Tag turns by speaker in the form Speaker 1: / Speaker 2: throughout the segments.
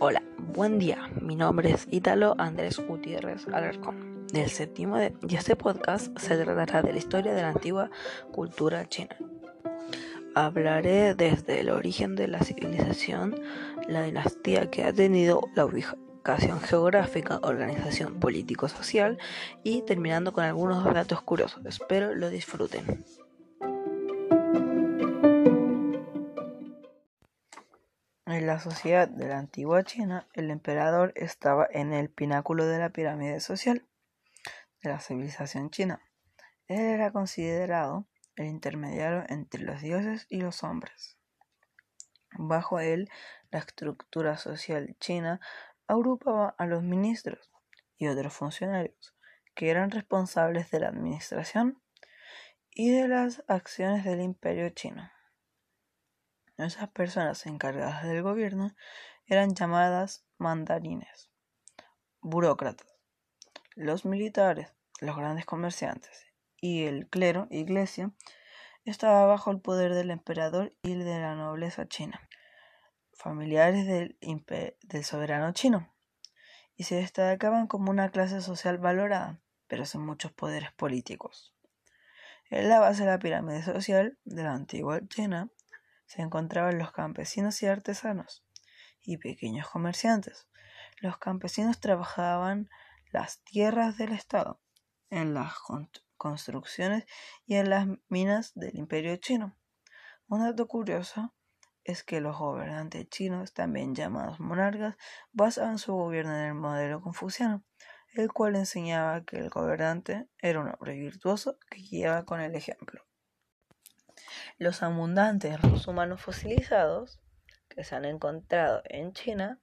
Speaker 1: Hola, buen día. Mi nombre es Ítalo Andrés Gutiérrez Alarcón, del séptimo de, y este podcast se tratará de la historia de la antigua cultura china. Hablaré desde el origen de la civilización, la dinastía que ha tenido la geográfica, organización político-social y terminando con algunos datos curiosos. Espero lo disfruten. En la sociedad de la antigua China, el emperador estaba en el pináculo de la pirámide social de la civilización china. Él era considerado el intermediario entre los dioses y los hombres. Bajo él, la estructura social china agrupaba a los ministros y otros funcionarios que eran responsables de la administración y de las acciones del imperio chino. Esas personas encargadas del gobierno eran llamadas mandarines, burócratas, los militares, los grandes comerciantes y el clero, iglesia, estaba bajo el poder del emperador y de la nobleza china, familiares del, soberano chino, y se destacaban como una clase social valorada, pero sin muchos poderes políticos. En la base de la pirámide social de la antigua China se encontraban los campesinos y artesanos, y pequeños comerciantes. Los campesinos trabajaban las tierras del Estado, en las construcciones y en las minas del imperio chino. Un dato curioso es que los gobernantes chinos, también llamados monarcas, basaban su gobierno en el modelo confuciano, el cual enseñaba que el gobernante era un hombre virtuoso que guiaba con el ejemplo. Los abundantes humanos fosilizados que se han encontrado en China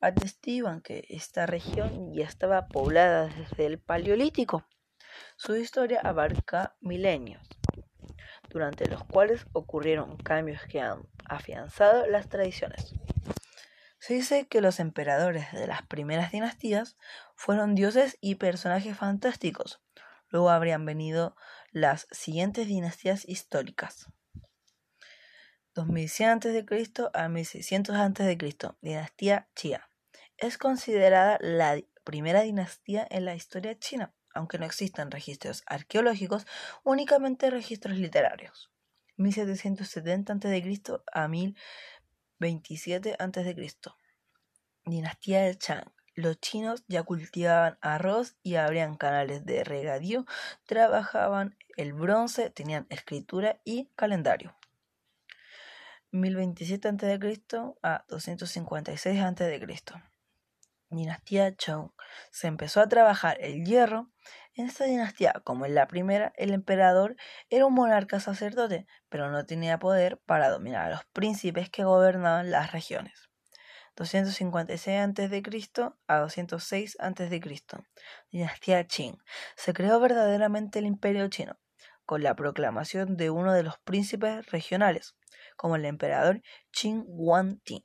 Speaker 1: atestiguan que esta región ya estaba poblada desde el Paleolítico. Su historia abarca milenios, durante los cuales ocurrieron cambios que han afianzado las tradiciones. Se dice que los emperadores de las primeras dinastías fueron dioses y personajes fantásticos. Luego habrían venido las siguientes dinastías históricas. 2100 a.C. a 1600 a.C. Dinastía Chia. Es considerada la primera dinastía en la historia china aunque no existan registros arqueológicos, únicamente registros literarios. 1770 a.C. a 1027 a.C. Dinastía de Chang. Los chinos ya cultivaban arroz y abrían canales de regadío, trabajaban el bronce, tenían escritura y calendario. 1027 a.C. a 256 a.C dinastía Chou se empezó a trabajar el hierro. En esta dinastía, como en la primera, el emperador era un monarca sacerdote, pero no tenía poder para dominar a los príncipes que gobernaban las regiones. 256 a.C. a 206 a.C. Dinastía Qing. Se creó verdaderamente el imperio chino, con la proclamación de uno de los príncipes regionales, como el emperador Qin Huangdi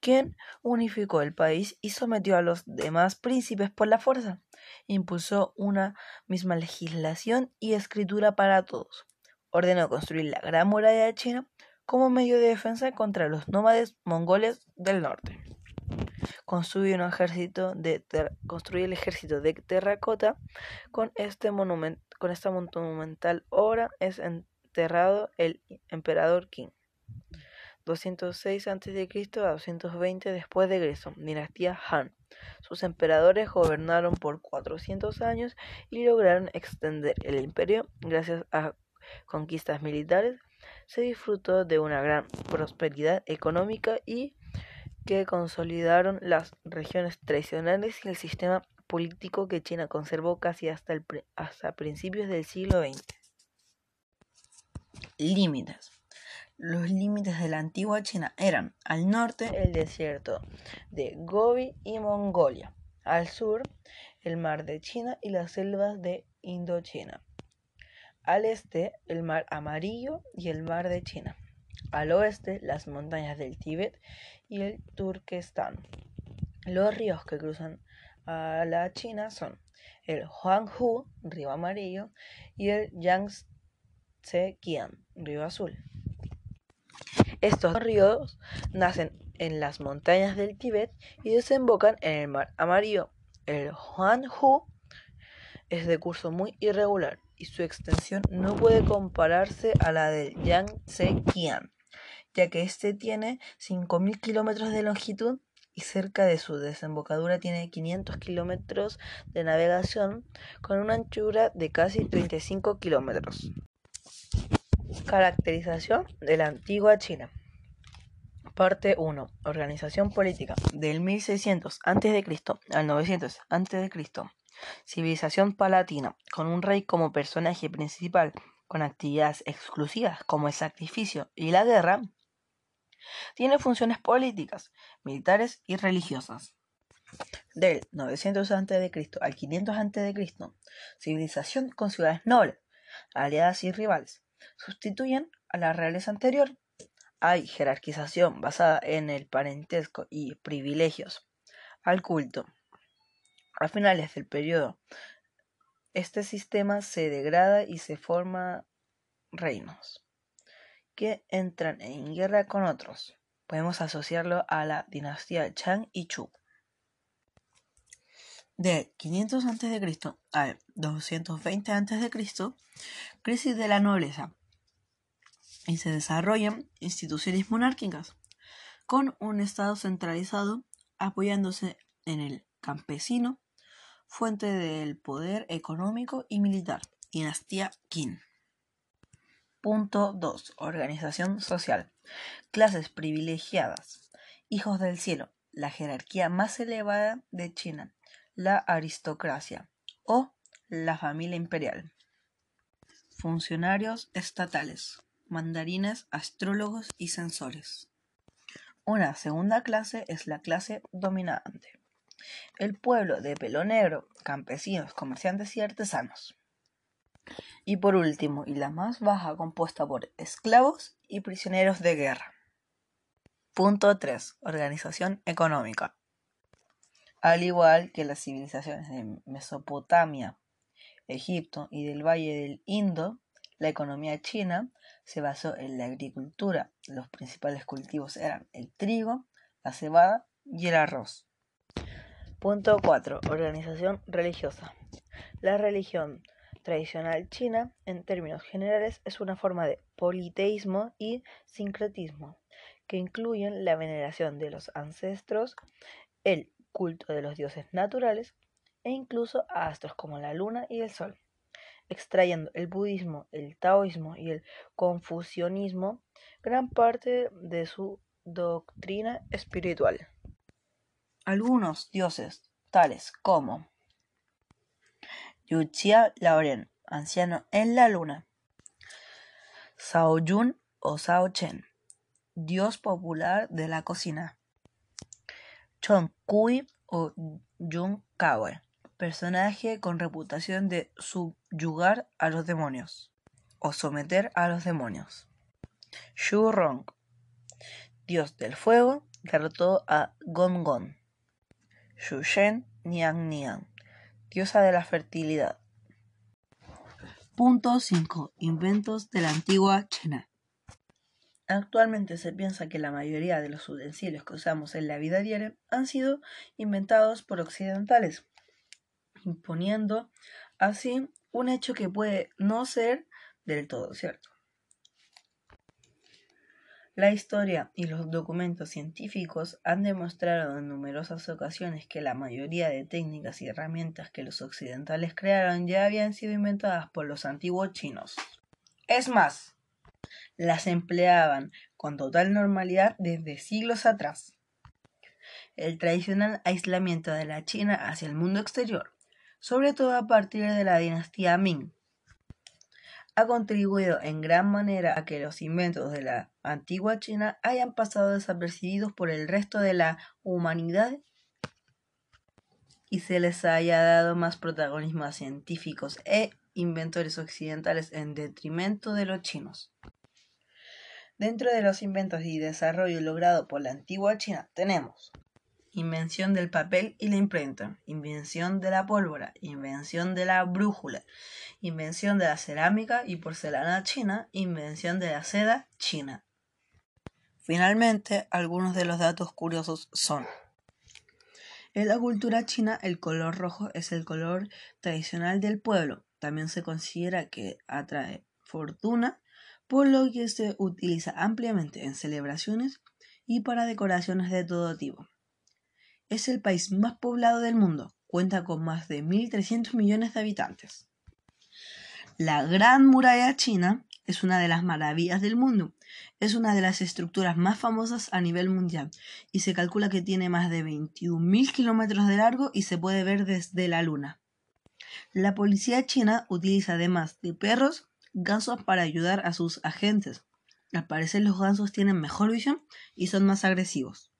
Speaker 1: quien unificó el país y sometió a los demás príncipes por la fuerza. Impulsó una misma legislación y escritura para todos. Ordenó construir la Gran Muralla de China como medio de defensa contra los nómades mongoles del norte. Construyó, un ejército de el ejército de terracota. Con, este con esta monumental obra es enterrado el emperador Qin. 206 a.C. a 220 después de Cristo, dinastía Han. Sus emperadores gobernaron por 400 años y lograron extender el imperio gracias a conquistas militares. Se disfrutó de una gran prosperidad económica y que consolidaron las regiones tradicionales y el sistema político que China conservó casi hasta, el, hasta principios del siglo XX. Límites. Los límites de la antigua China eran al norte el desierto de Gobi y Mongolia, al sur el mar de China y las selvas de Indochina, al este el mar amarillo y el mar de China, al oeste las montañas del Tíbet y el Turquestán. Los ríos que cruzan a la China son el Huanghu, río amarillo, y el Yangtze Yangtze-Kiang, río azul. Estos ríos nacen en las montañas del Tíbet y desembocan en el mar amarillo. El Huanghu es de curso muy irregular y su extensión no puede compararse a la del Yangtze-Kiang, ya que este tiene 5.000 kilómetros de longitud y cerca de su desembocadura tiene 500 kilómetros de navegación con una anchura de casi 35 kilómetros. Caracterización de la antigua China. Parte 1. Organización política. Del 1600 a.C. al 900 a.C. Civilización palatina, con un rey como personaje principal, con actividades exclusivas como el sacrificio y la guerra, tiene funciones políticas, militares y religiosas. Del 900 a.C. al 500 a.C., civilización con ciudades nobles, aliadas y rivales, sustituyen a la realeza anterior. Hay jerarquización basada en el parentesco y privilegios al culto. A finales del periodo, este sistema se degrada y se forman reinos que entran en guerra con otros. Podemos asociarlo a la dinastía Chang y Chu. De 500 a.C. a 220 a.C., crisis de la nobleza y se desarrollan instituciones monárquicas con un Estado centralizado apoyándose en el campesino fuente del poder económico y militar, dinastía Qin. Punto 2. Organización social. Clases privilegiadas. Hijos del cielo. La jerarquía más elevada de China. La aristocracia o la familia imperial. Funcionarios estatales. Mandarines, astrólogos y censores. Una segunda clase es la clase dominante el pueblo de pelo negro, campesinos, comerciantes y artesanos. Y por último, y la más baja, compuesta por esclavos y prisioneros de guerra. Punto 3. Organización económica. Al igual que las civilizaciones de Mesopotamia, Egipto y del Valle del Indo, la economía china se basó en la agricultura. Los principales cultivos eran el trigo, la cebada y el arroz. Punto 4. Organización religiosa. La religión tradicional china, en términos generales, es una forma de politeísmo y sincretismo, que incluyen la veneración de los ancestros, el culto de los dioses naturales e incluso a astros como la luna y el sol, extrayendo el budismo, el taoísmo y el confucianismo gran parte de su doctrina espiritual. Algunos dioses, tales como Yuchia Lauren, anciano en la luna, Sao Yun o Sao Chen, dios popular de la cocina, Chong Kui o Yun Kawe, personaje con reputación de subyugar a los demonios o someter a los demonios. Shu Rong, dios del fuego, derrotó a Gon Gon. Shushen Niang Niang, diosa de la fertilidad. Punto 5. Inventos de la antigua China. Actualmente se piensa que la mayoría de los utensilios que usamos en la vida diaria han sido inventados por occidentales, imponiendo así un hecho que puede no ser del todo cierto. La historia y los documentos científicos han demostrado en numerosas ocasiones que la mayoría de técnicas y herramientas que los occidentales crearon ya habían sido inventadas por los antiguos chinos. Es más, las empleaban con total normalidad desde siglos atrás. El tradicional aislamiento de la China hacia el mundo exterior, sobre todo a partir de la dinastía Ming, ha contribuido en gran manera a que los inventos de la antigua China hayan pasado desapercibidos por el resto de la humanidad y se les haya dado más protagonismo a científicos e inventores occidentales en detrimento de los chinos. Dentro de los inventos y desarrollo logrado por la antigua China tenemos invención del papel y la imprenta, invención de la pólvora, invención de la brújula, invención de la cerámica y porcelana china, invención de la seda china. Finalmente, algunos de los datos curiosos son en la cultura china, el color rojo es el color tradicional del pueblo. También se considera que atrae fortuna, por lo que se utiliza ampliamente en celebraciones y para decoraciones de todo tipo. Es el país más poblado del mundo, cuenta con más de 1.300 millones de habitantes. La Gran Muralla China es una de las maravillas del mundo. Es una de las estructuras más famosas a nivel mundial y se calcula que tiene más de 21.000 kilómetros de largo y se puede ver desde la Luna. La policía china utiliza además de perros gansos para ayudar a sus agentes. Al parecer los gansos tienen mejor visión y son más agresivos.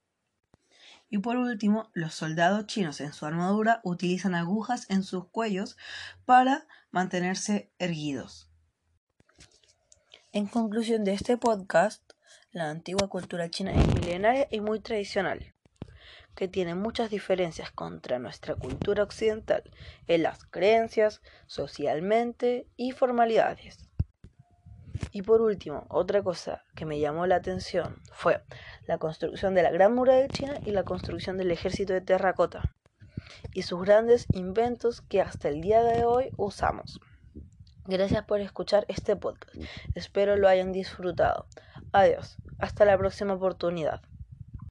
Speaker 1: Y por último, los soldados chinos en su armadura utilizan agujas en sus cuellos para mantenerse erguidos. En conclusión de este podcast, la antigua cultura china es milenaria y muy tradicional, que tiene muchas diferencias contra nuestra cultura occidental en las creencias, socialmente y formalidades. Y por último, otra cosa que me llamó la atención fue la construcción de la Gran Muralla de China y la construcción del ejército de terracota y sus grandes inventos que hasta el día de hoy usamos. Gracias por escuchar este podcast. Espero lo hayan disfrutado. Adiós. Hasta la próxima oportunidad.